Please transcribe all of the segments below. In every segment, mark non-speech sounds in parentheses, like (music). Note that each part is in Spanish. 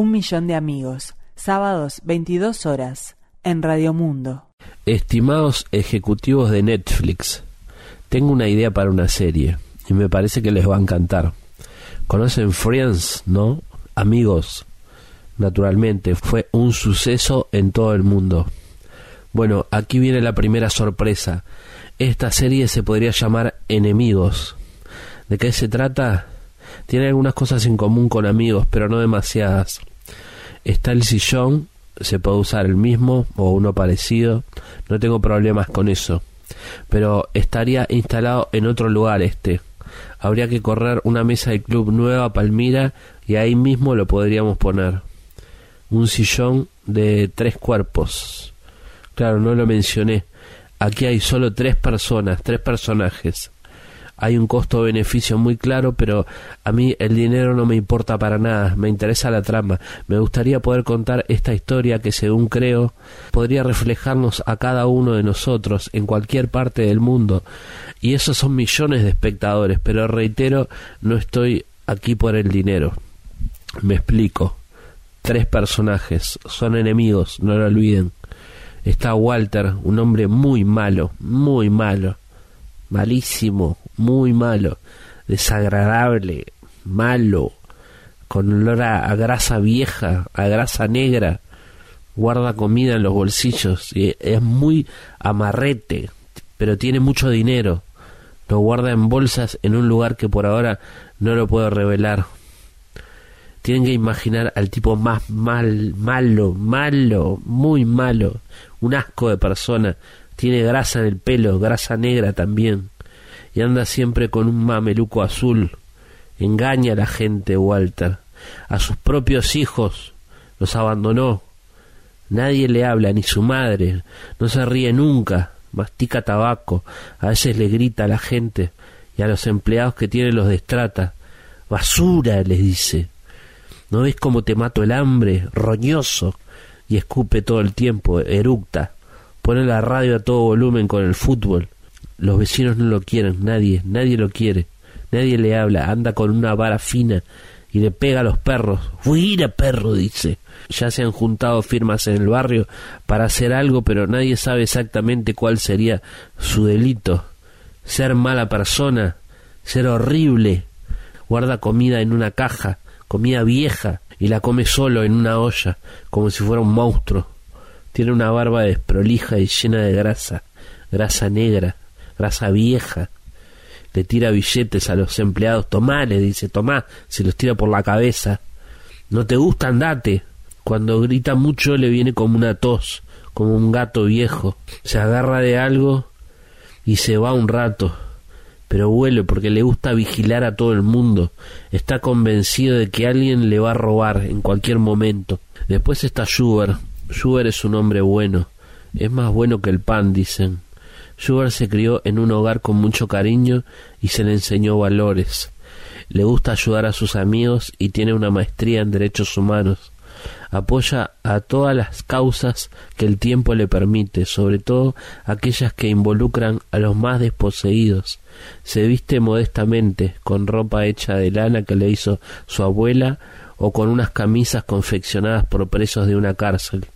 Un millón de amigos, sábados 22 horas, en Radio Mundo. Estimados ejecutivos de Netflix, tengo una idea para una serie y me parece que les va a encantar. ¿Conocen Friends, no? Amigos, naturalmente, fue un suceso en todo el mundo. Bueno, aquí viene la primera sorpresa. Esta serie se podría llamar Enemigos. ¿De qué se trata? Tiene algunas cosas en común con amigos, pero no demasiadas. Está el sillón, se puede usar el mismo o uno parecido, no tengo problemas con eso. Pero estaría instalado en otro lugar este. Habría que correr una mesa de club nueva Palmira y ahí mismo lo podríamos poner. Un sillón de tres cuerpos. Claro, no lo mencioné. Aquí hay solo tres personas, tres personajes hay un costo-beneficio muy claro, pero a mí el dinero no me importa para nada, me interesa la trama. Me gustaría poder contar esta historia que, según creo, podría reflejarnos a cada uno de nosotros en cualquier parte del mundo. Y esos son millones de espectadores, pero reitero, no estoy aquí por el dinero. Me explico. Tres personajes, son enemigos, no lo olviden. Está Walter, un hombre muy malo, muy malo malísimo, muy malo, desagradable, malo, con olor a, grasa vieja, a grasa negra, guarda comida en los bolsillos, y es muy amarrete, pero tiene mucho dinero, lo guarda en bolsas en un lugar que por ahora no lo puedo revelar. Tienen que imaginar al tipo más mal, malo, malo, muy malo, un asco de persona, tiene grasa en el pelo, grasa negra también, y anda siempre con un mameluco azul. Engaña a la gente, Walter. A sus propios hijos los abandonó. Nadie le habla, ni su madre. No se ríe nunca. Mastica tabaco. A veces le grita a la gente y a los empleados que tiene los destrata. Basura, les dice. ¿No ves cómo te mato el hambre? Roñoso. Y escupe todo el tiempo, eructa. Pone la radio a todo volumen con el fútbol. Los vecinos no lo quieren, nadie, nadie lo quiere. Nadie le habla, anda con una vara fina y le pega a los perros. Fuera, perro, dice. Ya se han juntado firmas en el barrio para hacer algo, pero nadie sabe exactamente cuál sería su delito. Ser mala persona, ser horrible. Guarda comida en una caja, comida vieja, y la come solo en una olla, como si fuera un monstruo. Tiene una barba desprolija y llena de grasa, grasa negra, grasa vieja. Le tira billetes a los empleados. Tomá, le dice, tomá, se los tira por la cabeza. No te gusta, andate. Cuando grita mucho le viene como una tos, como un gato viejo. Se agarra de algo y se va un rato. Pero vuelve porque le gusta vigilar a todo el mundo. Está convencido de que alguien le va a robar en cualquier momento. Después está Schubert, Schubert es un hombre bueno, es más bueno que el pan, dicen. Schubert se crió en un hogar con mucho cariño y se le enseñó valores. Le gusta ayudar a sus amigos y tiene una maestría en derechos humanos. Apoya a todas las causas que el tiempo le permite, sobre todo aquellas que involucran a los más desposeídos. Se viste modestamente, con ropa hecha de lana que le hizo su abuela o con unas camisas confeccionadas por presos de una cárcel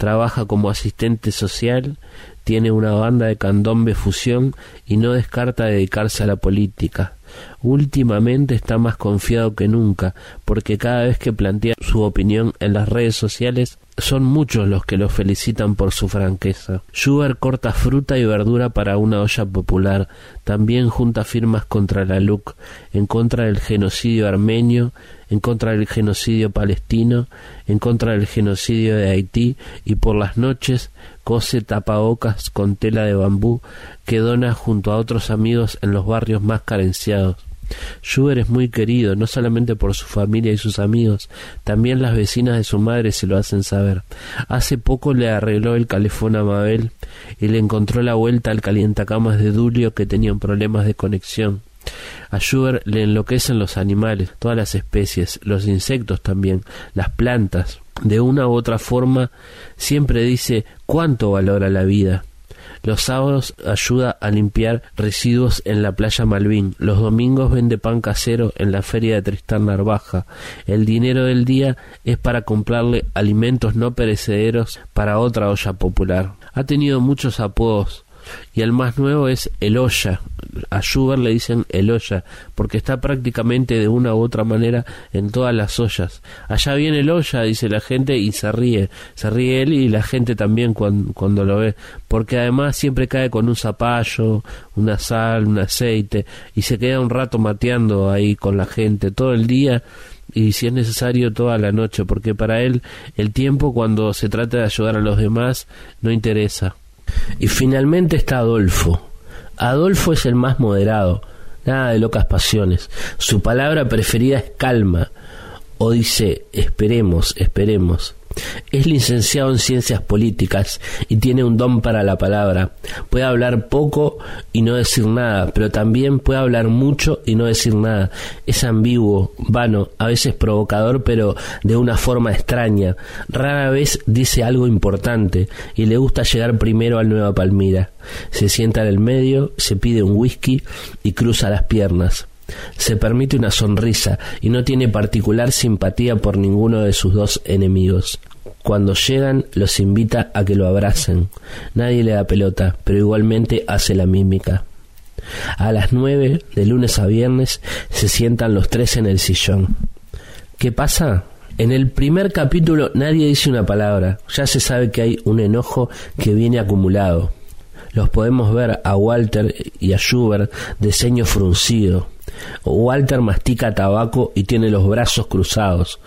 trabaja como asistente social, tiene una banda de candombe fusión y no descarta dedicarse a la política. Últimamente está más confiado que nunca, porque cada vez que plantea su opinión en las redes sociales son muchos los que lo felicitan por su franqueza. Schubert corta fruta y verdura para una olla popular. También junta firmas contra la LUC, en contra del genocidio armenio, en contra del genocidio palestino, en contra del genocidio de Haití y por las noches cose tapabocas con tela de bambú que dona junto a otros amigos en los barrios más carenciados. Schubert es muy querido, no solamente por su familia y sus amigos, también las vecinas de su madre se lo hacen saber. Hace poco le arregló el calefón a Mabel y le encontró la vuelta al calientacamas de Dulio que tenían problemas de conexión. A le enloquecen los animales, todas las especies, los insectos también, las plantas. De una u otra forma siempre dice cuánto valora la vida. Los sábados ayuda a limpiar residuos en la playa Malvin. Los domingos vende pan casero en la feria de Tristán Narvaja. El dinero del día es para comprarle alimentos no perecederos para otra olla popular. Ha tenido muchos apodos y el más nuevo es el olla. A Schubert le dicen el olla, porque está prácticamente de una u otra manera en todas las ollas. Allá viene el olla, dice la gente, y se ríe. Se ríe él y la gente también cuando, cuando lo ve, porque además siempre cae con un zapallo, una sal, un aceite, y se queda un rato mateando ahí con la gente todo el día y si es necesario toda la noche, porque para él el tiempo cuando se trata de ayudar a los demás no interesa. Y finalmente está Adolfo. Adolfo es el más moderado, nada de locas pasiones. Su palabra preferida es calma, o dice esperemos, esperemos. Es licenciado en ciencias políticas y tiene un don para la palabra. Puede hablar poco y no decir nada, pero también puede hablar mucho y no decir nada. Es ambiguo, vano, a veces provocador, pero de una forma extraña. Rara vez dice algo importante y le gusta llegar primero al Nueva Palmira. Se sienta en el medio, se pide un whisky y cruza las piernas se permite una sonrisa y no tiene particular simpatía por ninguno de sus dos enemigos. Cuando llegan los invita a que lo abracen. Nadie le da pelota, pero igualmente hace la mímica. A las nueve, de lunes a viernes, se sientan los tres en el sillón. ¿Qué pasa? En el primer capítulo nadie dice una palabra, ya se sabe que hay un enojo que viene acumulado. Los podemos ver a Walter y a Schubert de ceño fruncido. Walter mastica tabaco y tiene los brazos cruzados.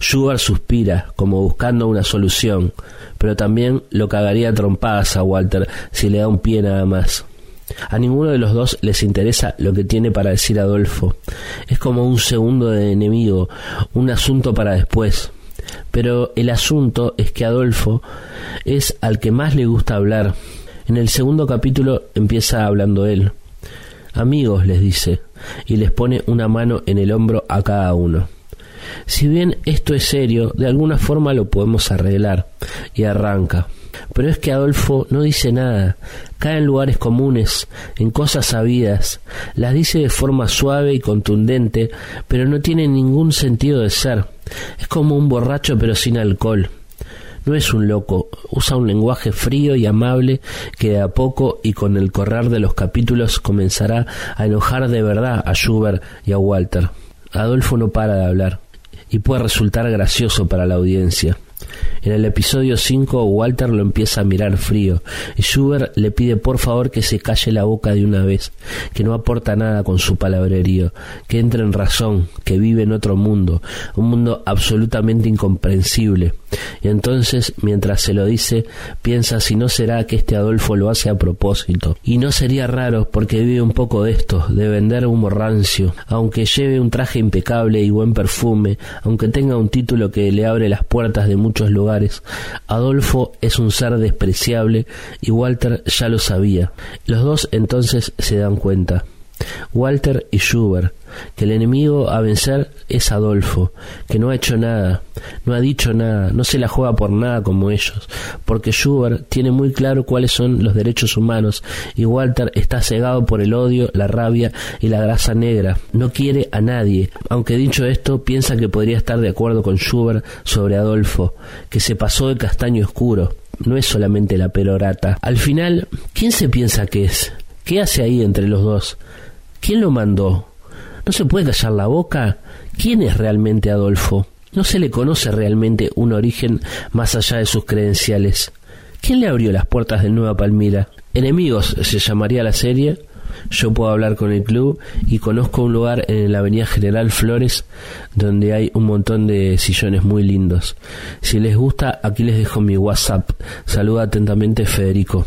Schubert suspira, como buscando una solución, pero también lo cagaría trompadas a Walter si le da un pie nada más. A ninguno de los dos les interesa lo que tiene para decir Adolfo. Es como un segundo enemigo, un asunto para después. Pero el asunto es que Adolfo es al que más le gusta hablar. En el segundo capítulo empieza hablando él. Amigos, les dice, y les pone una mano en el hombro a cada uno. Si bien esto es serio, de alguna forma lo podemos arreglar, y arranca. Pero es que Adolfo no dice nada, cae en lugares comunes, en cosas sabidas, las dice de forma suave y contundente, pero no tiene ningún sentido de ser. Es como un borracho pero sin alcohol. No es un loco, usa un lenguaje frío y amable que de a poco y con el correr de los capítulos comenzará a enojar de verdad a Schubert y a Walter. Adolfo no para de hablar y puede resultar gracioso para la audiencia. En el episodio 5 Walter lo empieza a mirar frío y Schubert le pide por favor que se calle la boca de una vez, que no aporta nada con su palabrerío, que entre en razón, que vive en otro mundo, un mundo absolutamente incomprensible. Y entonces, mientras se lo dice, piensa si no será que este Adolfo lo hace a propósito. Y no sería raro porque vive un poco de esto, de vender humo rancio, aunque lleve un traje impecable y buen perfume, aunque tenga un título que le abre las puertas de muchos lugares. Adolfo es un ser despreciable y Walter ya lo sabía. Los dos entonces se dan cuenta. Walter y Schubert, que el enemigo a vencer es Adolfo, que no ha hecho nada, no ha dicho nada, no se la juega por nada como ellos, porque Schubert tiene muy claro cuáles son los derechos humanos y Walter está cegado por el odio, la rabia y la grasa negra, no quiere a nadie, aunque dicho esto piensa que podría estar de acuerdo con Schubert sobre Adolfo, que se pasó de castaño oscuro, no es solamente la perorata. Al final, ¿quién se piensa que es? ¿Qué hace ahí entre los dos? ¿Quién lo mandó? ¿No se puede callar la boca? ¿Quién es realmente Adolfo? No se le conoce realmente un origen más allá de sus credenciales. ¿Quién le abrió las puertas de Nueva Palmira? Enemigos se llamaría la serie. Yo puedo hablar con el club y conozco un lugar en la Avenida General Flores donde hay un montón de sillones muy lindos. Si les gusta, aquí les dejo mi WhatsApp. Saluda atentamente Federico.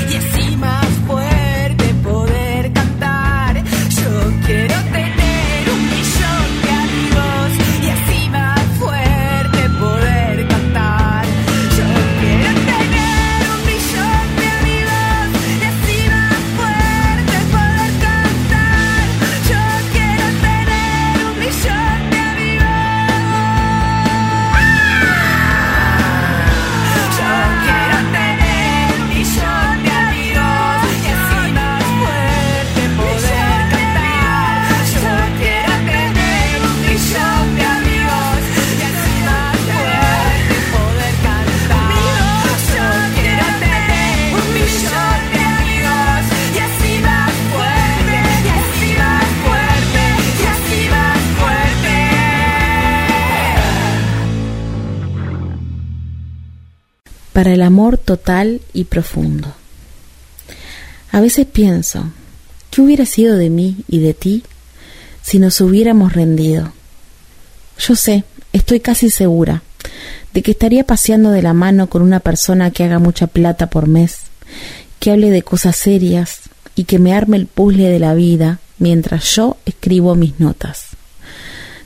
para el amor total y profundo. A veces pienso, ¿qué hubiera sido de mí y de ti si nos hubiéramos rendido? Yo sé, estoy casi segura, de que estaría paseando de la mano con una persona que haga mucha plata por mes, que hable de cosas serias y que me arme el puzzle de la vida mientras yo escribo mis notas.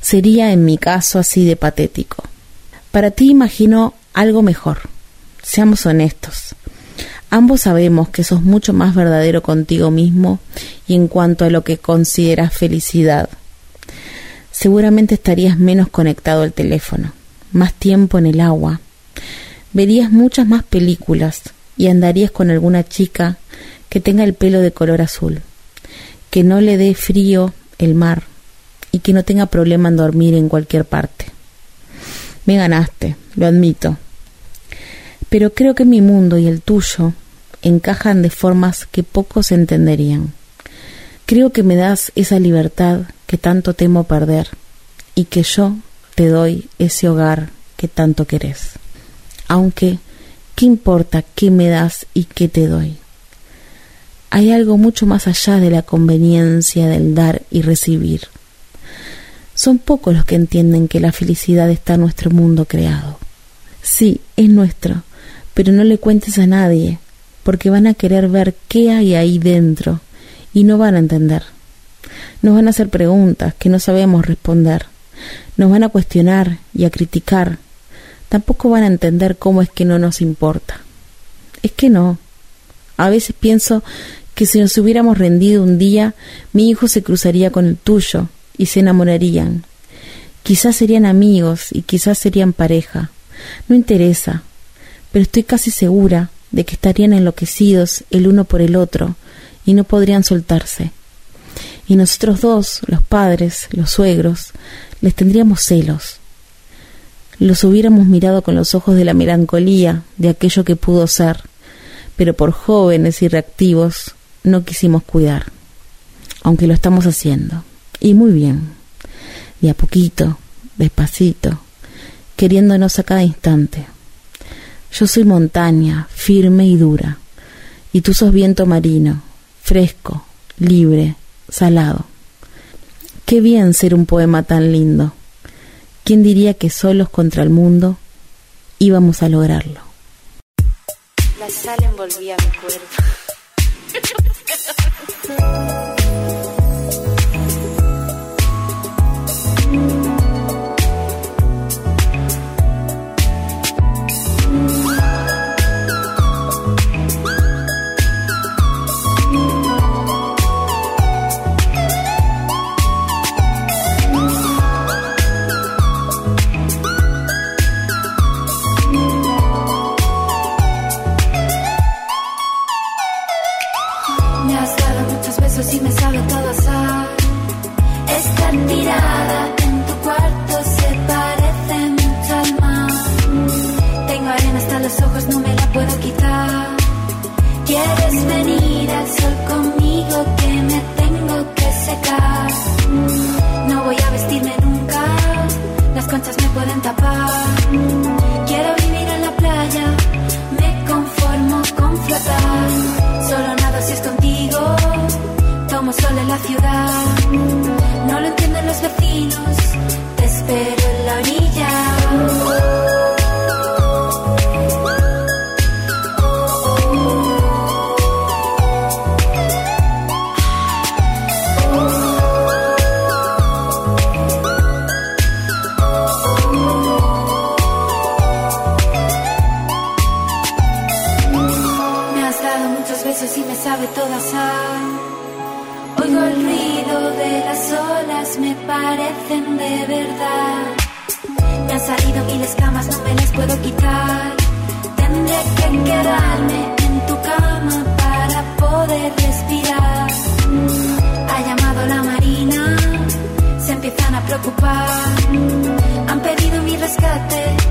Sería en mi caso así de patético. Para ti imagino algo mejor Seamos honestos. Ambos sabemos que sos mucho más verdadero contigo mismo y en cuanto a lo que consideras felicidad. Seguramente estarías menos conectado al teléfono, más tiempo en el agua, verías muchas más películas y andarías con alguna chica que tenga el pelo de color azul, que no le dé frío el mar y que no tenga problema en dormir en cualquier parte. Me ganaste, lo admito, pero creo que mi mundo y el tuyo encajan de formas que pocos entenderían. Creo que me das esa libertad que tanto temo perder y que yo te doy ese hogar que tanto querés. Aunque, ¿qué importa qué me das y qué te doy? Hay algo mucho más allá de la conveniencia del dar y recibir. Son pocos los que entienden que la felicidad está en nuestro mundo creado. Sí, es nuestro, pero no le cuentes a nadie, porque van a querer ver qué hay ahí dentro y no van a entender. Nos van a hacer preguntas que no sabemos responder, nos van a cuestionar y a criticar. Tampoco van a entender cómo es que no nos importa. Es que no. A veces pienso que si nos hubiéramos rendido un día, mi hijo se cruzaría con el tuyo y se enamorarían. Quizás serían amigos y quizás serían pareja. No interesa, pero estoy casi segura de que estarían enloquecidos el uno por el otro y no podrían soltarse. Y nosotros dos, los padres, los suegros, les tendríamos celos. Los hubiéramos mirado con los ojos de la melancolía de aquello que pudo ser, pero por jóvenes y reactivos no quisimos cuidar, aunque lo estamos haciendo. Y muy bien, de a poquito, despacito, queriéndonos a cada instante. Yo soy montaña, firme y dura, y tú sos viento marino, fresco, libre, salado. Qué bien ser un poema tan lindo. ¿Quién diría que solos contra el mundo íbamos a lograrlo? La sal envolvía mi cuerpo. (laughs) a preocupar. Han pedido mi rescate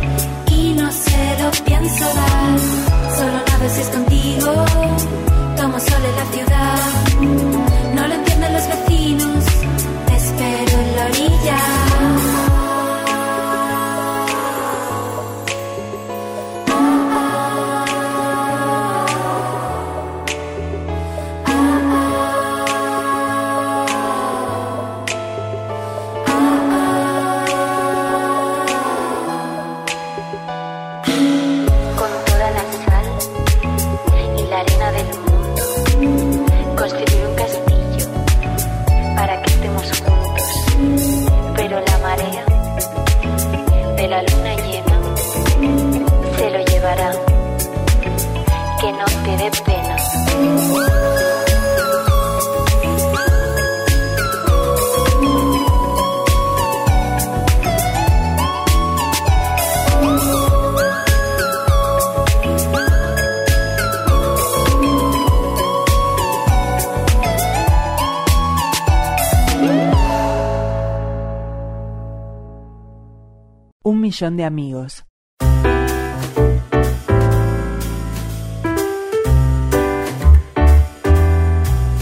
de amigos.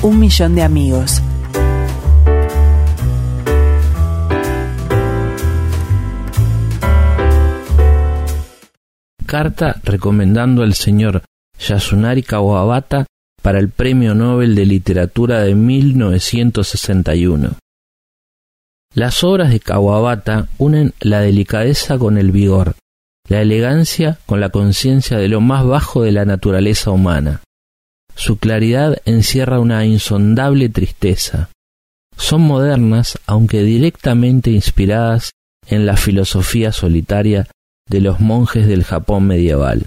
Un millón de amigos. Carta recomendando al señor Yasunari Kawabata para el Premio Nobel de Literatura de 1961. Las obras de Kawabata unen la delicadeza con el vigor, la elegancia con la conciencia de lo más bajo de la naturaleza humana. Su claridad encierra una insondable tristeza. Son modernas, aunque directamente inspiradas en la filosofía solitaria de los monjes del Japón medieval.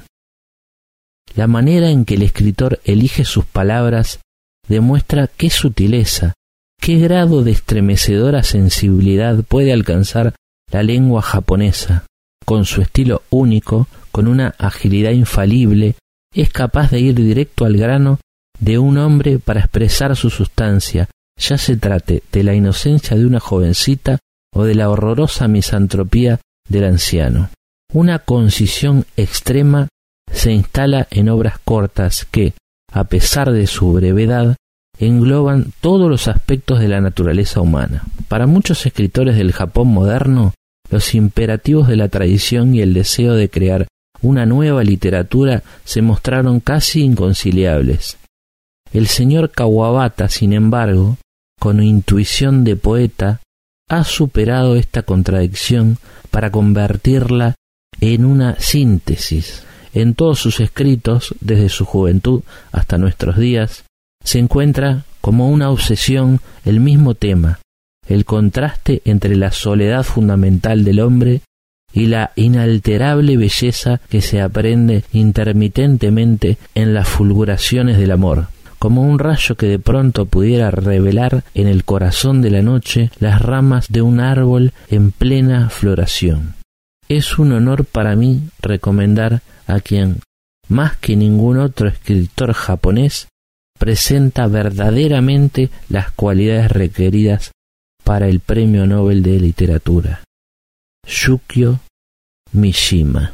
La manera en que el escritor elige sus palabras demuestra qué sutileza, qué grado de estremecedora sensibilidad puede alcanzar la lengua japonesa. Con su estilo único, con una agilidad infalible, es capaz de ir directo al grano de un hombre para expresar su sustancia, ya se trate de la inocencia de una jovencita o de la horrorosa misantropía del anciano. Una concisión extrema se instala en obras cortas que, a pesar de su brevedad, engloban todos los aspectos de la naturaleza humana. Para muchos escritores del Japón moderno, los imperativos de la tradición y el deseo de crear una nueva literatura se mostraron casi inconciliables. El señor Kawabata, sin embargo, con intuición de poeta, ha superado esta contradicción para convertirla en una síntesis. En todos sus escritos, desde su juventud hasta nuestros días, se encuentra como una obsesión el mismo tema, el contraste entre la soledad fundamental del hombre y la inalterable belleza que se aprende intermitentemente en las fulguraciones del amor, como un rayo que de pronto pudiera revelar en el corazón de la noche las ramas de un árbol en plena floración. Es un honor para mí recomendar a quien, más que ningún otro escritor japonés, presenta verdaderamente las cualidades requeridas para el Premio Nobel de Literatura. Yukio Mishima.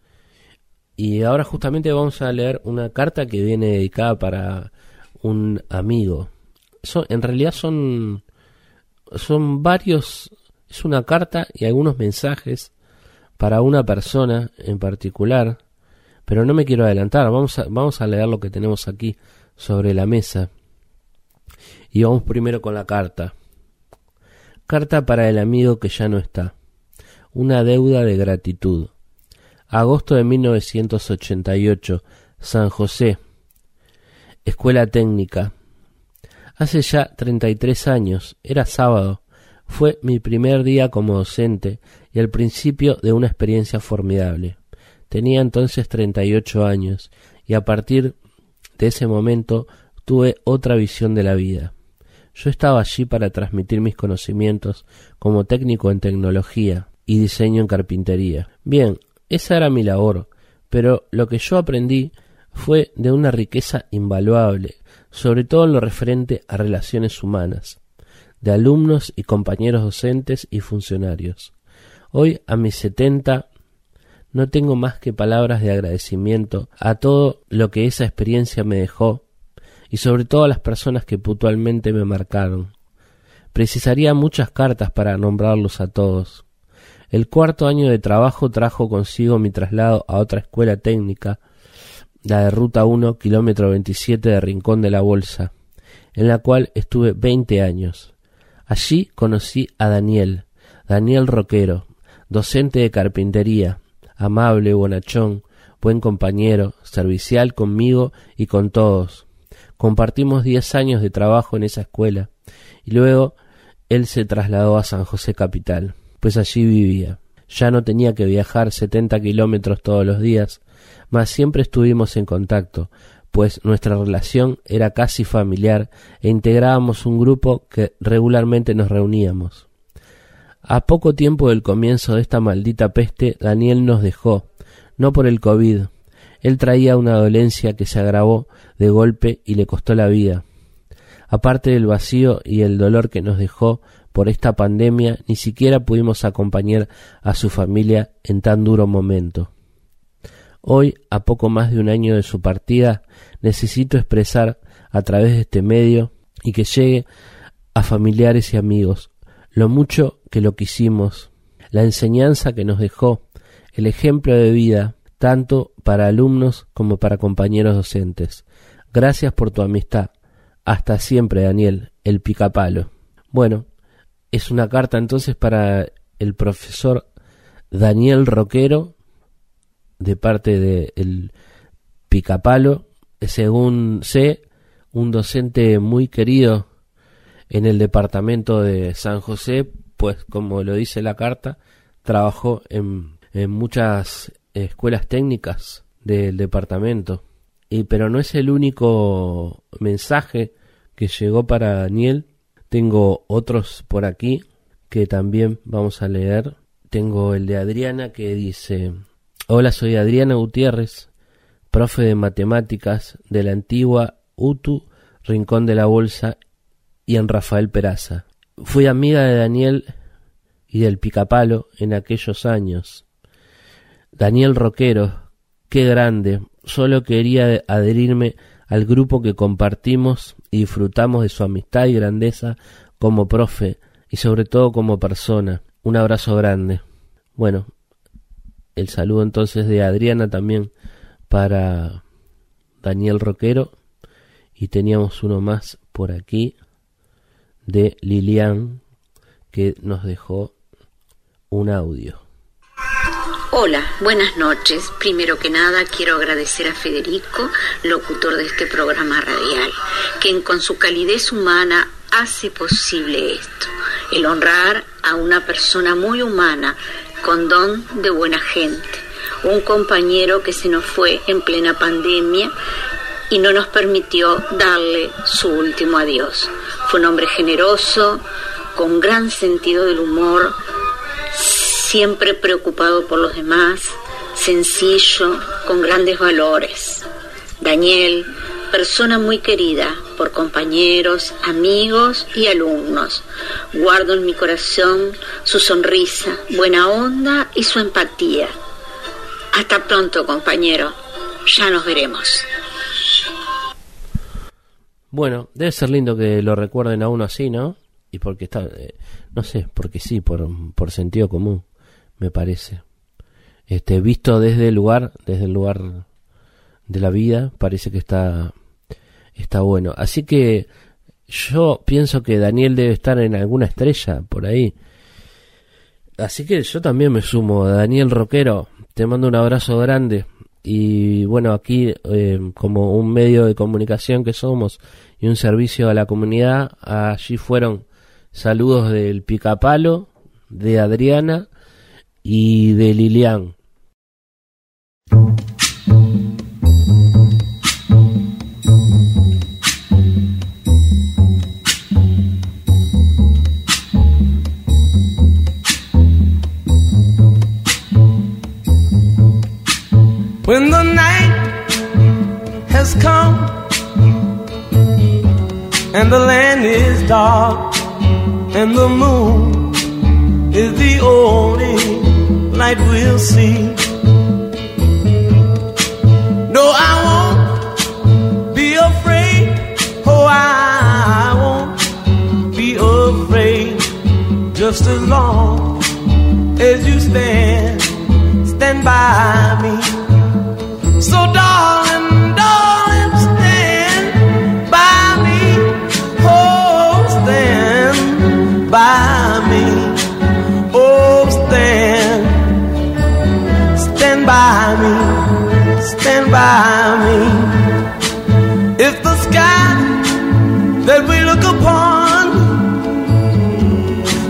y ahora justamente vamos a leer una carta que viene dedicada para un amigo. En realidad son, son varios, es una carta y algunos mensajes para una persona en particular, pero no me quiero adelantar, vamos vamos a leer lo que tenemos aquí sobre la mesa. Y vamos primero con la carta. Carta para el amigo que ya no está. Una deuda de gratitud. Agosto de 1988. San José. Escuela Técnica. Hace ya 33 años. Era sábado. Fue mi primer día como docente y el principio de una experiencia formidable. Tenía entonces 38 años y a partir de ese momento tuve otra visión de la vida. Yo estaba allí para transmitir mis conocimientos como técnico en tecnología y diseño en carpintería. Bien, esa era mi labor, pero lo que yo aprendí fue de una riqueza invaluable, sobre todo en lo referente a relaciones humanas, de alumnos y compañeros docentes y funcionarios. Hoy, a mis setenta, no tengo más que palabras de agradecimiento a todo lo que esa experiencia me dejó y sobre todo a las personas que puntualmente me marcaron. Precisaría muchas cartas para nombrarlos a todos. El cuarto año de trabajo trajo consigo mi traslado a otra escuela técnica, la de Ruta 1, kilómetro 27 de Rincón de la Bolsa, en la cual estuve veinte años. Allí conocí a Daniel, Daniel Roquero, docente de carpintería, amable, bonachón, buen compañero, servicial conmigo y con todos. Compartimos diez años de trabajo en esa escuela y luego él se trasladó a San José Capital pues allí vivía. Ya no tenía que viajar setenta kilómetros todos los días, mas siempre estuvimos en contacto, pues nuestra relación era casi familiar e integrábamos un grupo que regularmente nos reuníamos. A poco tiempo del comienzo de esta maldita peste, Daniel nos dejó, no por el COVID. Él traía una dolencia que se agravó de golpe y le costó la vida. Aparte del vacío y el dolor que nos dejó, por esta pandemia ni siquiera pudimos acompañar a su familia en tan duro momento. Hoy, a poco más de un año de su partida, necesito expresar a través de este medio y que llegue a familiares y amigos lo mucho que lo quisimos, la enseñanza que nos dejó, el ejemplo de vida, tanto para alumnos como para compañeros docentes. Gracias por tu amistad. Hasta siempre, Daniel, el picapalo. Bueno, es una carta entonces para el profesor Daniel Roquero de parte del el Picapalo, según sé, un docente muy querido en el departamento de San José, pues como lo dice la carta, trabajó en, en muchas escuelas técnicas del departamento. Y, pero no es el único mensaje que llegó para Daniel, tengo otros por aquí que también vamos a leer. Tengo el de Adriana que dice, hola soy Adriana Gutiérrez, profe de matemáticas de la antigua UTU, Rincón de la Bolsa y en Rafael Peraza. Fui amiga de Daniel y del Picapalo en aquellos años. Daniel Roquero, qué grande, solo quería adherirme al grupo que compartimos y disfrutamos de su amistad y grandeza como profe y sobre todo como persona. Un abrazo grande. Bueno, el saludo entonces de Adriana también para Daniel Roquero y teníamos uno más por aquí de Lilian que nos dejó un audio. Hola, buenas noches. Primero que nada quiero agradecer a Federico, locutor de este programa radial, quien con su calidez humana hace posible esto, el honrar a una persona muy humana, con don de buena gente, un compañero que se nos fue en plena pandemia y no nos permitió darle su último adiós. Fue un hombre generoso, con gran sentido del humor, siempre preocupado por los demás, sencillo, con grandes valores. Daniel, persona muy querida por compañeros, amigos y alumnos. Guardo en mi corazón su sonrisa, buena onda y su empatía. Hasta pronto, compañero. Ya nos veremos. Bueno, debe ser lindo que lo recuerden a uno así, ¿no? Y porque está, eh, no sé, porque sí, por, por sentido común, me parece. Este, visto desde el lugar, desde el lugar de la vida, parece que está, está bueno. Así que yo pienso que Daniel debe estar en alguna estrella por ahí. Así que yo también me sumo. Daniel Roquero, te mando un abrazo grande y bueno, aquí eh, como un medio de comunicación que somos y un servicio a la comunidad, allí fueron saludos del Picapalo, de Adriana y de Lilian. When the night has come and the land is dark and the moon is the only light we'll see. No, I won't be afraid. Oh, I won't be afraid. Just as long as you stand, stand by me.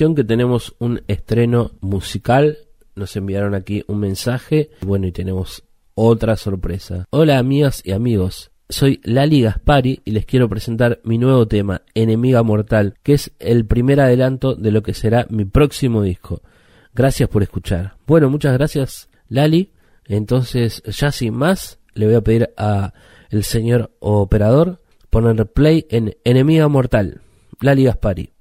que tenemos un estreno musical. Nos enviaron aquí un mensaje. Bueno, y tenemos otra sorpresa. Hola amigas y amigos. Soy Lali Gaspari y les quiero presentar mi nuevo tema, Enemiga Mortal, que es el primer adelanto de lo que será mi próximo disco. Gracias por escuchar. Bueno, muchas gracias Lali. Entonces, ya sin más, le voy a pedir a el señor operador poner play en Enemiga Mortal. Lali Gaspari.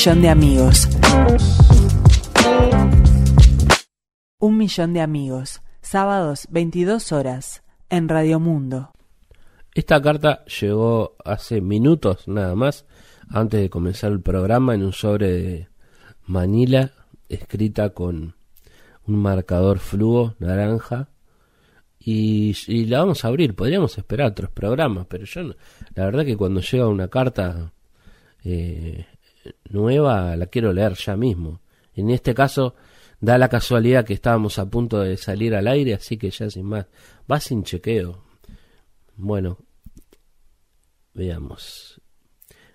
Millón de amigos. Un millón de amigos. Sábados, 22 horas, en Radio Mundo. Esta carta llegó hace minutos nada más, antes de comenzar el programa, en un sobre de Manila, escrita con un marcador fluo naranja. Y, y la vamos a abrir. Podríamos esperar otros programas, pero yo, la verdad que cuando llega una carta eh, nueva, la quiero leer ya mismo. En este caso, da la casualidad que estábamos a punto de salir al aire, así que ya sin más, va sin chequeo. Bueno, veamos.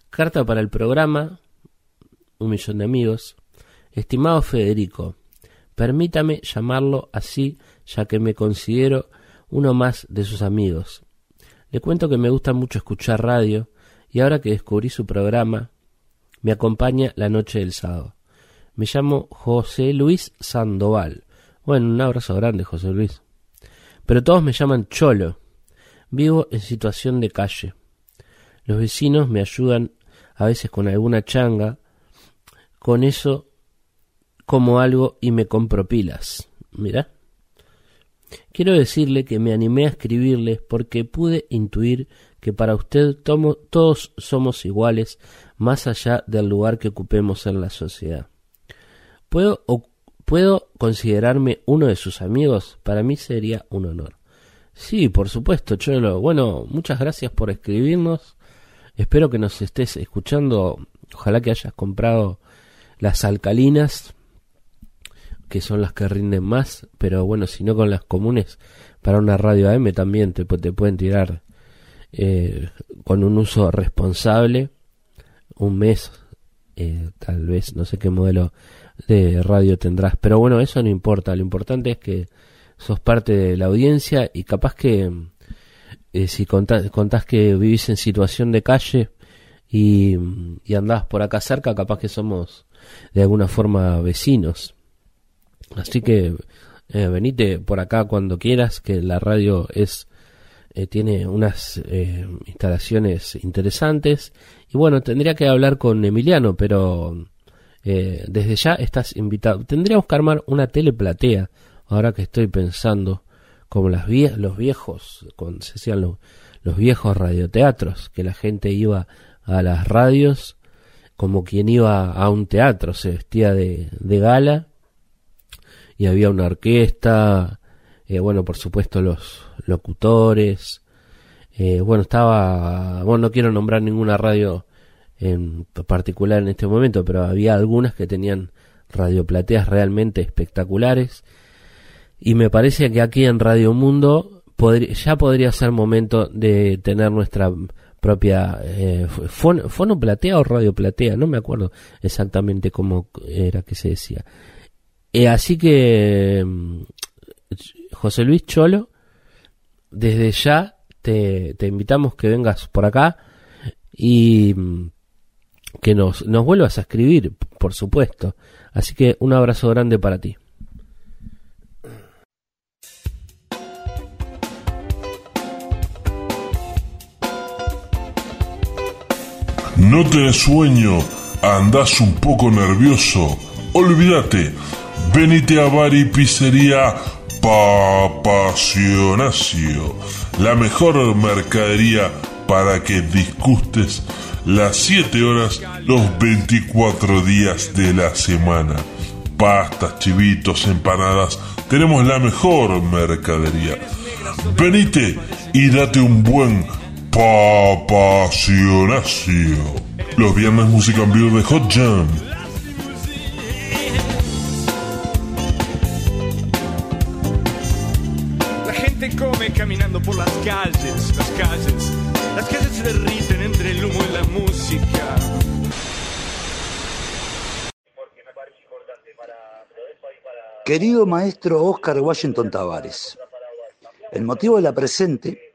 Carta para el programa, un millón de amigos. Estimado Federico, permítame llamarlo así, ya que me considero uno más de sus amigos. Le cuento que me gusta mucho escuchar radio y ahora que descubrí su programa, me acompaña la noche del sábado. Me llamo José Luis Sandoval. Bueno, un abrazo grande, José Luis. Pero todos me llaman Cholo. Vivo en situación de calle. Los vecinos me ayudan a veces con alguna changa. Con eso como algo y me compro pilas. Mira. Quiero decirle que me animé a escribirles porque pude intuir que para usted todos somos iguales más allá del lugar que ocupemos en la sociedad. ¿Puedo, ¿Puedo considerarme uno de sus amigos? Para mí sería un honor. Sí, por supuesto, Cholo. Bueno, muchas gracias por escribirnos. Espero que nos estés escuchando. Ojalá que hayas comprado las alcalinas, que son las que rinden más. Pero bueno, si no con las comunes, para una radio AM también te, te pueden tirar eh, con un uso responsable. Un mes, eh, tal vez, no sé qué modelo de radio tendrás. Pero bueno, eso no importa. Lo importante es que sos parte de la audiencia y capaz que eh, si contás, contás, que vivís en situación de calle y, y, andás por acá cerca, capaz que somos de alguna forma vecinos. Así que eh, venite por acá cuando quieras, que la radio es eh, tiene unas instalaciones interesantes. Y bueno, tendría que hablar con Emiliano, pero eh, desde ya estás invitado. Tendríamos que armar una teleplatea, ahora que estoy pensando, como las los viejos, con, se decían los viejos radioteatros, que la gente iba a las radios como quien iba a un teatro, se vestía de gala y había una orquesta, eh, bueno, por supuesto los locutores, eh, bueno, estaba, bueno, no quiero nombrar ninguna radio en particular en este momento, pero había algunas que tenían radioplateas realmente espectaculares. Y me parece que aquí en Radio Mundo ya podría ser momento de tener nuestra propia eh, fonoplatea o radioplatea, no me acuerdo exactamente cómo era que se decía. Eh, así que mm, José Luis Cholo, desde ya te, te invitamos que vengas por acá y mm, que nos, nos vuelvas a escribir, por supuesto. Así que un abrazo grande para ti. No te sueño, andás un poco nervioso. Olvídate, venite a Bar y Pizzería la mejor mercadería para que disgustes las 7 horas los 24 días de la semana. Pastas, chivitos, empanadas, tenemos la mejor mercadería. Venite y date un buen papacionacio. Los viernes música en vivo de Hot Jam. Come caminando por las calles, las calles las calles se derriten entre el humo y la música. Querido maestro Oscar Washington Tavares, el motivo de la presente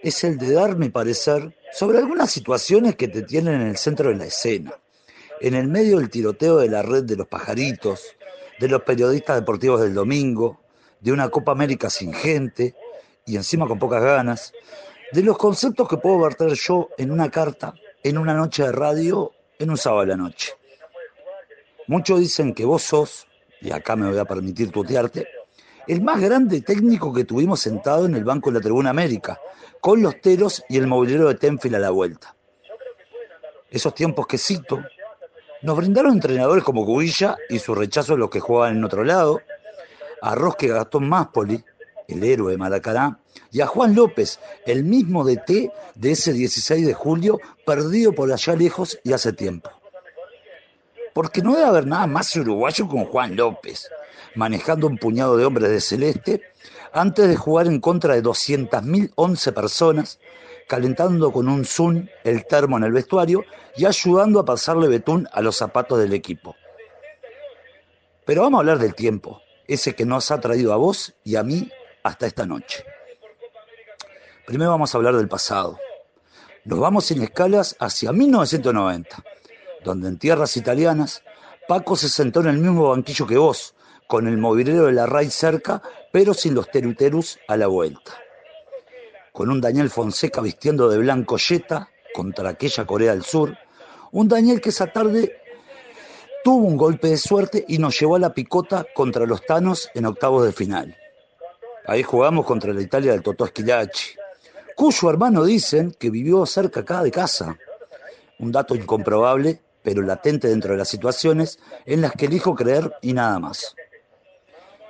es el de dar mi parecer sobre algunas situaciones que te tienen en el centro de la escena, en el medio del tiroteo de la red de los pajaritos, de los periodistas deportivos del domingo, de una Copa América sin gente y encima con pocas ganas, de los conceptos que puedo verter yo en una carta, en una noche de radio, en un sábado a la noche. Muchos dicen que vos sos, y acá me voy a permitir tutearte, el más grande técnico que tuvimos sentado en el banco de la Tribuna América, con los teros y el movilero de Tenfield a la vuelta. Esos tiempos que cito, nos brindaron entrenadores como Cubilla y su rechazo a los que jugaban en otro lado, a Rosque Gastón Máspoli, el héroe de Maracaná, y a Juan López, el mismo DT de ese 16 de julio, perdido por allá lejos y hace tiempo. Porque no debe haber nada más uruguayo con Juan López, manejando un puñado de hombres de celeste, antes de jugar en contra de 200.011 personas, calentando con un zoom el termo en el vestuario y ayudando a pasarle betún a los zapatos del equipo. Pero vamos a hablar del tiempo, ese que nos ha traído a vos y a mí hasta esta noche. Primero vamos a hablar del pasado. Nos vamos en escalas hacia 1990, donde en tierras italianas Paco se sentó en el mismo banquillo que vos, con el movilero de la RAI cerca, pero sin los teruterus a la vuelta. Con un Daniel Fonseca vistiendo de blanco yeta contra aquella Corea del Sur, un Daniel que esa tarde tuvo un golpe de suerte y nos llevó a la picota contra los Tanos en octavos de final. Ahí jugamos contra la Italia del Totò Schillaci, cuyo hermano dicen que vivió cerca acá de casa. Un dato incomprobable, pero latente dentro de las situaciones en las que elijo creer y nada más.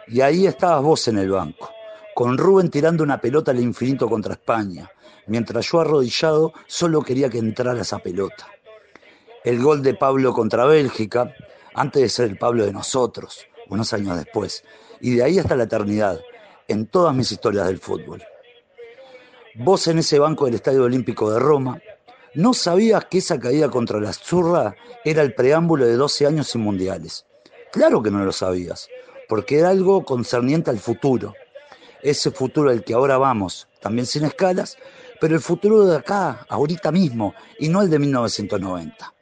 Y ahí estabas vos en el banco, con Rubén tirando una pelota al infinito contra España, mientras yo arrodillado solo quería que entrara esa pelota. El gol de Pablo contra Bélgica, antes de ser el Pablo de nosotros, unos años después, y de ahí hasta la eternidad, en todas mis historias del fútbol. Vos en ese banco del Estadio Olímpico de Roma, no sabías que esa caída contra la Zurra era el preámbulo de 12 años sin mundiales. Claro que no lo sabías, porque era algo concerniente al futuro. Ese futuro al que ahora vamos, también sin escalas, pero el futuro de acá, ahorita mismo, y no el de 1990.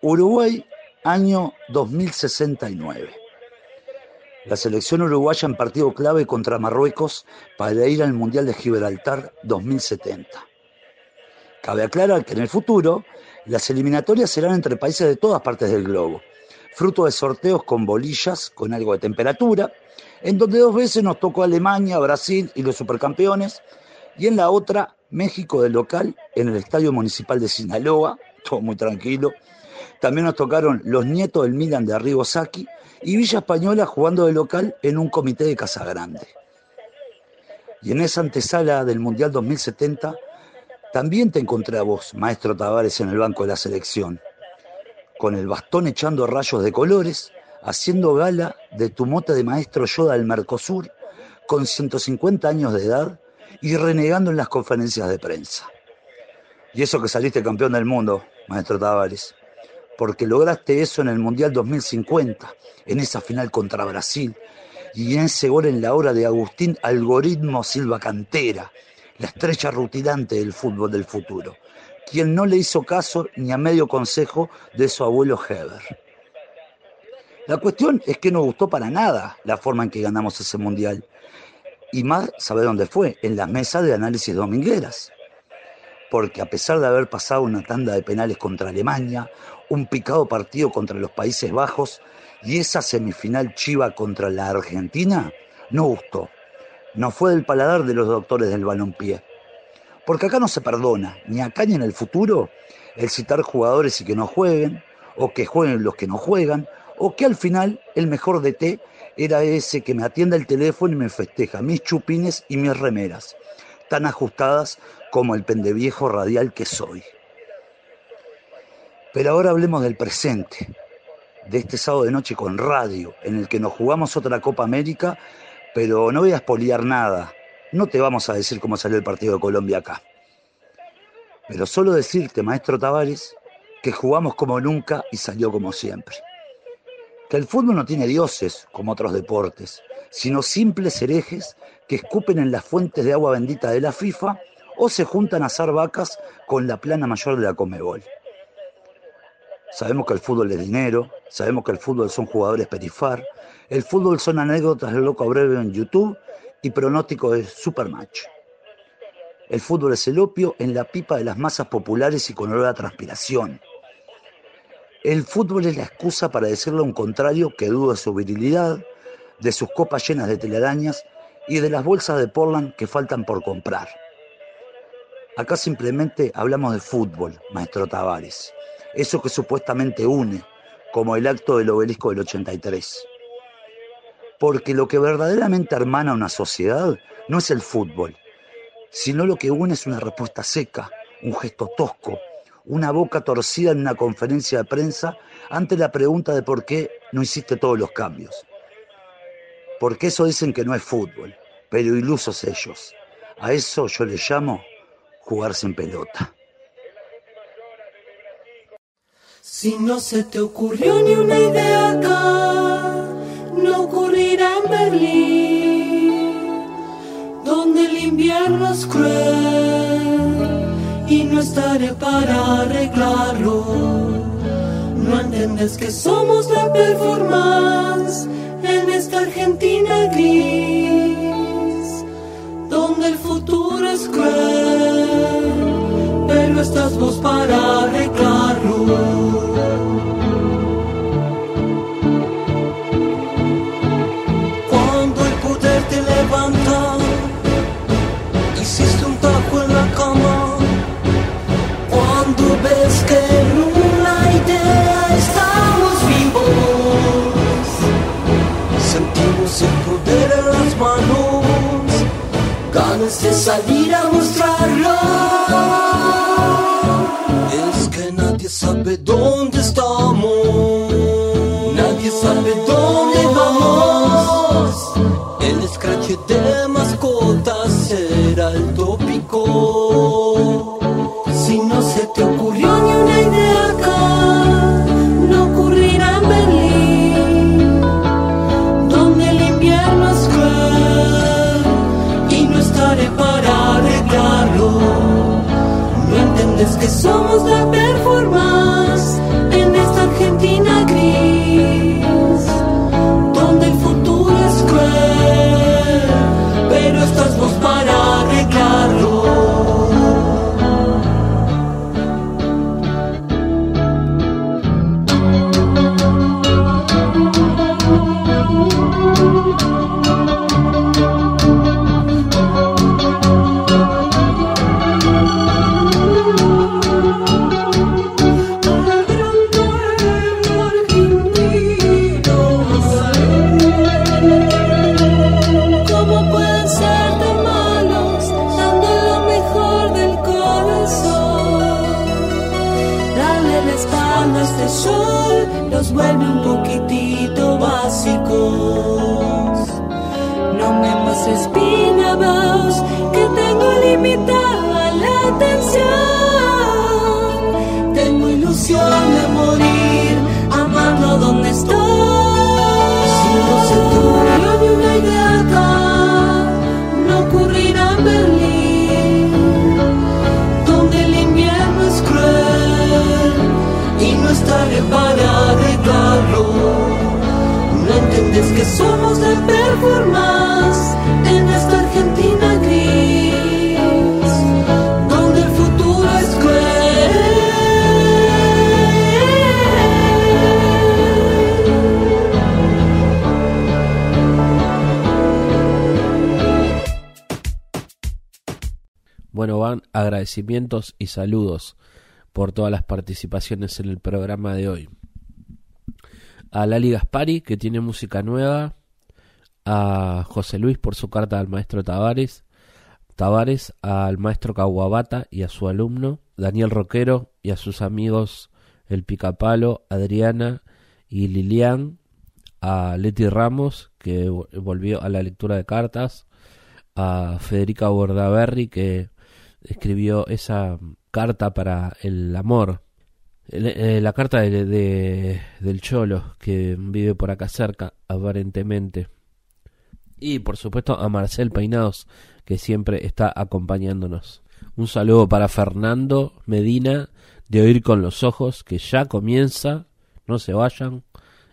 Uruguay, año 2069 la selección uruguaya en partido clave contra Marruecos para ir al Mundial de Gibraltar 2070. Cabe aclarar que en el futuro las eliminatorias serán entre países de todas partes del globo, fruto de sorteos con bolillas con algo de temperatura, en donde dos veces nos tocó Alemania, Brasil y los supercampeones, y en la otra México del local en el Estadio Municipal de Sinaloa, (laughs) todo muy tranquilo. También nos tocaron los nietos del Milan de Arrigo Sacchi y Villa Española jugando de local en un comité de Casa Grande. Y en esa antesala del Mundial 2070 también te encontré a vos, maestro Tavares, en el banco de la selección, con el bastón echando rayos de colores, haciendo gala de tu mote de maestro Yoda del Mercosur, con 150 años de edad y renegando en las conferencias de prensa. Y eso que saliste campeón del mundo, maestro Tavares porque lograste eso en el Mundial 2050, en esa final contra Brasil, y en ese gol en la hora de Agustín Algoritmo Silva Cantera, la estrella rutilante del fútbol del futuro, quien no le hizo caso ni a medio consejo de su abuelo Heber. La cuestión es que no gustó para nada la forma en que ganamos ese mundial. Y más, ¿sabe dónde fue? En las mesas de análisis domingueras porque a pesar de haber pasado una tanda de penales contra Alemania, un picado partido contra los Países Bajos y esa semifinal chiva contra la Argentina, no gustó. No fue del paladar de los doctores del balompié. Porque acá no se perdona, ni acá ni en el futuro, el citar jugadores y que no jueguen, o que jueguen los que no juegan, o que al final el mejor DT era ese que me atienda el teléfono y me festeja mis chupines y mis remeras, tan ajustadas como el pendeviejo radial que soy. Pero ahora hablemos del presente, de este sábado de noche con radio, en el que nos jugamos otra Copa América, pero no voy a espoliar nada, no te vamos a decir cómo salió el partido de Colombia acá. Pero solo decirte, maestro Tavares, que jugamos como nunca y salió como siempre. Que el fútbol no tiene dioses como otros deportes, sino simples herejes que escupen en las fuentes de agua bendita de la FIFA o se juntan a asar vacas con la plana mayor de la Comebol. Sabemos que el fútbol es dinero, sabemos que el fútbol son jugadores perifar, el fútbol son anécdotas de loco breve en YouTube y pronóstico de Supermatch. El fútbol es el opio en la pipa de las masas populares y con olor a transpiración. El fútbol es la excusa para decirle a un contrario que duda de su virilidad, de sus copas llenas de telarañas y de las bolsas de Portland que faltan por comprar. Acá simplemente hablamos de fútbol, maestro Tavares. Eso que supuestamente une, como el acto del obelisco del 83. Porque lo que verdaderamente hermana una sociedad no es el fútbol, sino lo que une es una respuesta seca, un gesto tosco, una boca torcida en una conferencia de prensa ante la pregunta de por qué no hiciste todos los cambios. Porque eso dicen que no es fútbol, pero ilusos ellos. A eso yo le llamo jugarse en pelota. Si no se te ocurrió ni una idea acá, no ocurrirá en Berlín, donde el invierno es cruel y no estaré para arreglarlo. No entiendes que somos la performance en esta Argentina gris, donde el futuro es cruel, pero estás vos para arreglarlo. De salir a mostrarlo. Es que nadie sabe dónde estamos, para arreglarlo. No entiendes que somos de performance en esta Argentina gris, donde el futuro es cruel. Bueno, van agradecimientos y saludos por todas las participaciones en el programa de hoy. A Lali Gaspari, que tiene música nueva. A José Luis por su carta al maestro Tavares. Tavares, al maestro Caguabata y a su alumno. Daniel Roquero y a sus amigos El Picapalo, Adriana y Lilian. A Leti Ramos, que vo- volvió a la lectura de cartas. A Federica Bordaberry, que escribió esa carta para el amor. Eh, la carta de, de- del Cholo, que vive por acá cerca, aparentemente. Y por supuesto a Marcel Peinados, que siempre está acompañándonos. Un saludo para Fernando Medina de Oír con los Ojos, que ya comienza, no se vayan.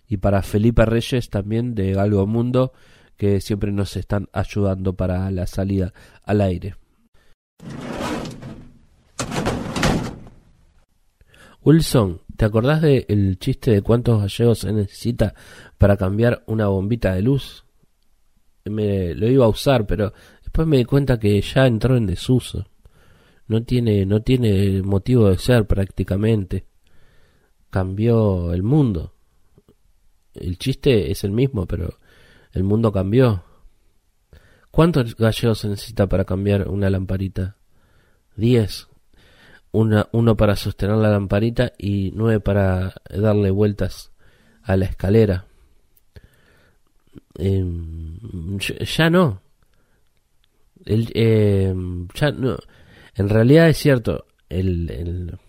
Y para Felipe Reyes también de Galgo Mundo, que siempre nos están ayudando para la salida al aire. Wilson, ¿Te acordás del chiste de cuántos gallegos se necesita para cambiar una bombita de luz? Me lo iba a usar, pero después me di cuenta que ya entró en desuso. No tiene, no tiene motivo de ser prácticamente. Cambió el mundo. El chiste es el mismo, pero el mundo cambió. ¿Cuántos gallegos se necesita para cambiar una lamparita? Diez. Una, uno para sostener la lamparita y nueve para darle vueltas a la escalera. Em, ya no. El, em, ya no. En realidad es cierto, el,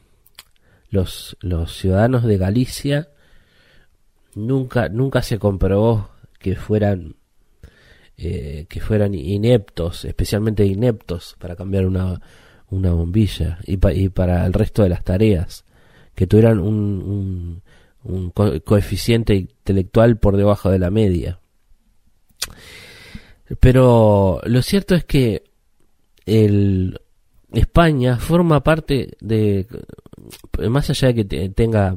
los, los ciudadanos de Galicia nunca, nunca se comprobó que fueran eh, que fueran ineptos, especialmente ineptos para cambiar una, una bombilla y, y, para el resto de las tareas, que tuvieran un, un, coeficiente intelectual por debajo de la media. Pero lo cierto es que el, España forma parte de, más allá de que tenga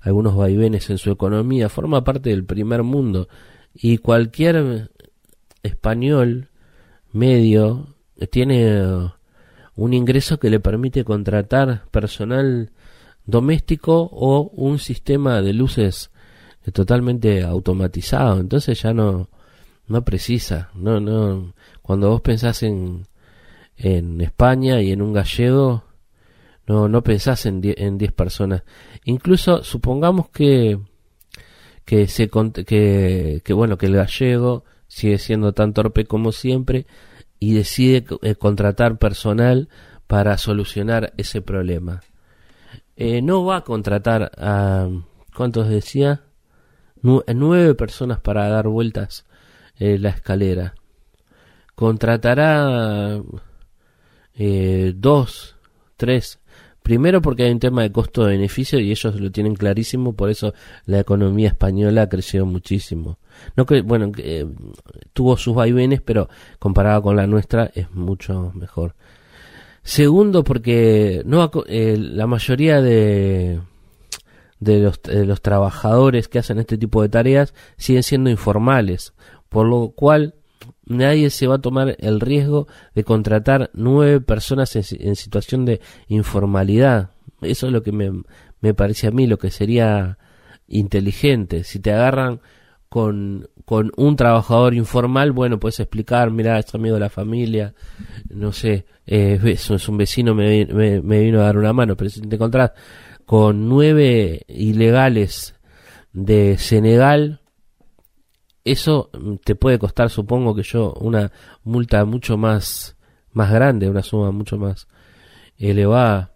algunos vaivenes en su economía, forma parte del primer mundo y cualquier español medio tiene un ingreso que le permite contratar personal doméstico o un sistema de luces totalmente automatizado. Entonces ya no no precisa no no cuando vos pensás en en España y en un gallego no no pensás en 10 personas. Incluso supongamos que que se que, que bueno que el gallego sigue siendo tan torpe como siempre y decide eh, contratar personal para solucionar ese problema. Eh, no va a contratar a, ¿cuántos decía? nueve personas para dar vueltas eh, la escalera. Contratará dos, tres Primero porque hay un tema de costo-beneficio y ellos lo tienen clarísimo, por eso la economía española ha crecido muchísimo. No que, bueno, eh, tuvo sus vaivenes, pero comparado con la nuestra es mucho mejor. Segundo porque no eh, la mayoría de de los, de los trabajadores que hacen este tipo de tareas siguen siendo informales, por lo cual nadie se va a tomar el riesgo de contratar nueve personas en, situación de informalidad. Eso es lo que me, me, parece a mí, lo que sería inteligente. Si te agarran con, con un trabajador informal, bueno, puedes explicar, mira, es amigo de la familia, no sé, eh, es, un vecino, me, me, me, vino a dar una mano, pero si te encontrás con nueve ilegales de Senegal, eso te puede costar, supongo que yo, una multa mucho más, más grande, una suma mucho más elevada.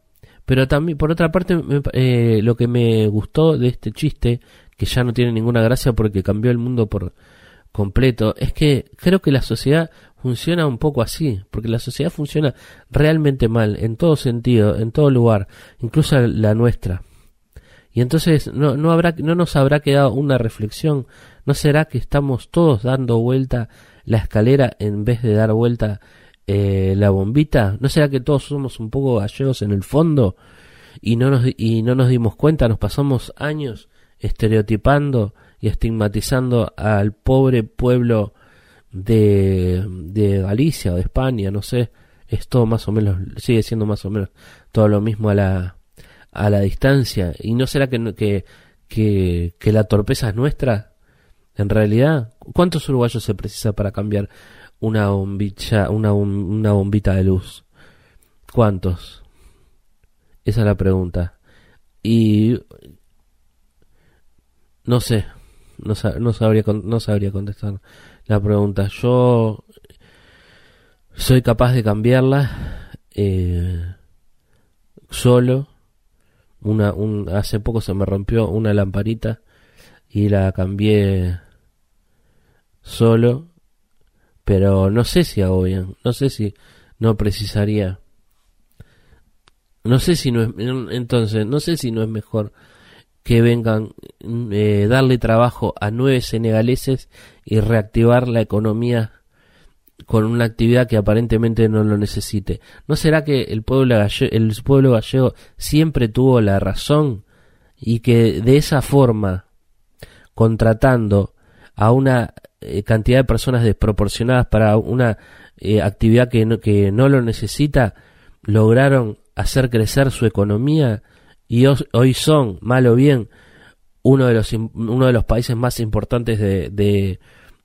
Pero también, por otra parte, eh, lo que me gustó de este chiste, que ya no tiene ninguna gracia porque cambió el mundo por completo, es que creo que la sociedad funciona un poco así, porque la sociedad funciona realmente mal, en todo sentido, en todo lugar, incluso la nuestra. Y entonces no, no, habrá, no nos habrá quedado una reflexión ¿No será que estamos todos dando vuelta la escalera en vez de dar vuelta eh, la bombita? ¿No será que todos somos un poco gallegos en el fondo y no nos, y no nos dimos cuenta? Nos pasamos años estereotipando y estigmatizando al pobre pueblo de, de Galicia o de España, no sé. Es todo más o menos, sigue siendo más o menos todo lo mismo a la, a la distancia. ¿Y no será que, que, que, que la torpeza es nuestra? En realidad, ¿cuántos uruguayos se precisa para cambiar una bombilla, una, bombita de luz? ¿Cuántos? Esa es la pregunta. Y no sé, no, no, sabría, no sabría contestar la pregunta. Yo soy capaz de cambiarla eh, solo. Una, un, hace poco se me rompió una lamparita y la cambié solo, pero no sé si hago bien, no sé si no precisaría. No sé si no es, entonces, no sé si no es mejor que vengan eh, darle trabajo a nueve senegaleses y reactivar la economía con una actividad que aparentemente no lo necesite. ¿No será que el pueblo, gallego, el pueblo gallego siempre tuvo la razón y que de esa forma, contratando a una eh, cantidad de personas desproporcionadas para una eh, actividad que no, que no lo necesita, lograron hacer crecer su economía y hoy son, mal o bien, uno de los, uno de los países más importantes de, de,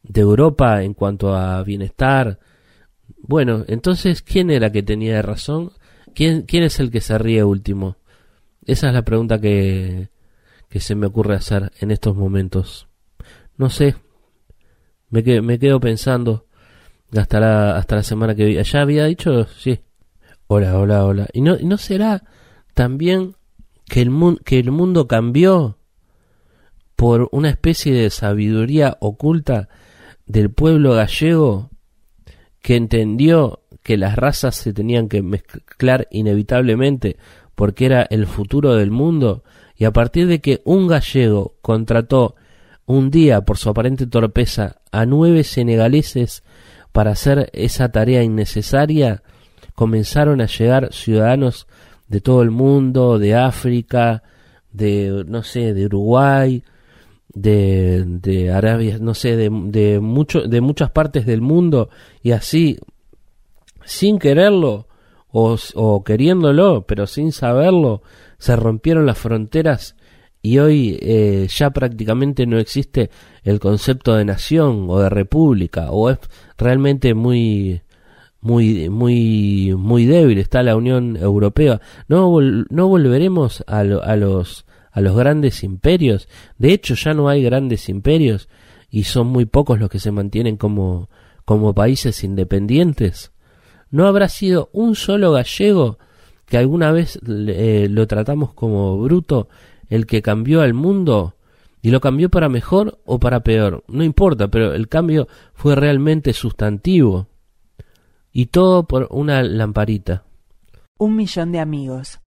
de Europa en cuanto a bienestar. Bueno, entonces, ¿quién era que tenía razón? ¿Quién, quién es el que se ríe último? Esa es la pregunta que, que se me ocurre hacer en estos momentos. No sé, me, quedo, pensando hasta la, hasta la semana que viene. ¿Ya había dicho? Sí. Hola, hola, hola. ¿Y no, no será también que el, que el mundo cambió por una especie de sabiduría oculta del pueblo gallego que entendió que las razas se tenían que mezclar inevitablemente porque era el futuro del mundo y a partir de que un gallego contrató un día por su aparente torpeza a nueve senegaleses para hacer esa tarea innecesaria, comenzaron a llegar ciudadanos de todo el mundo, de África, de, no sé, de Uruguay, de, de Arabia, no sé, de, de, mucho, de muchas partes del mundo, y así, sin quererlo, o queriéndolo, pero sin saberlo, se rompieron las fronteras y hoy eh, ya prácticamente no existe el concepto de nación o de república o es realmente muy muy muy muy débil está la Unión Europea. No no volveremos a, a los a los grandes imperios. De hecho ya no hay grandes imperios y son muy pocos los que se mantienen como como países independientes. No habrá sido un solo gallego que alguna vez eh, lo tratamos como bruto el que cambió al mundo y lo cambió para mejor o para peor, no importa, pero el cambio fue realmente sustantivo. Y todo por una lamparita. Un millón de amigos,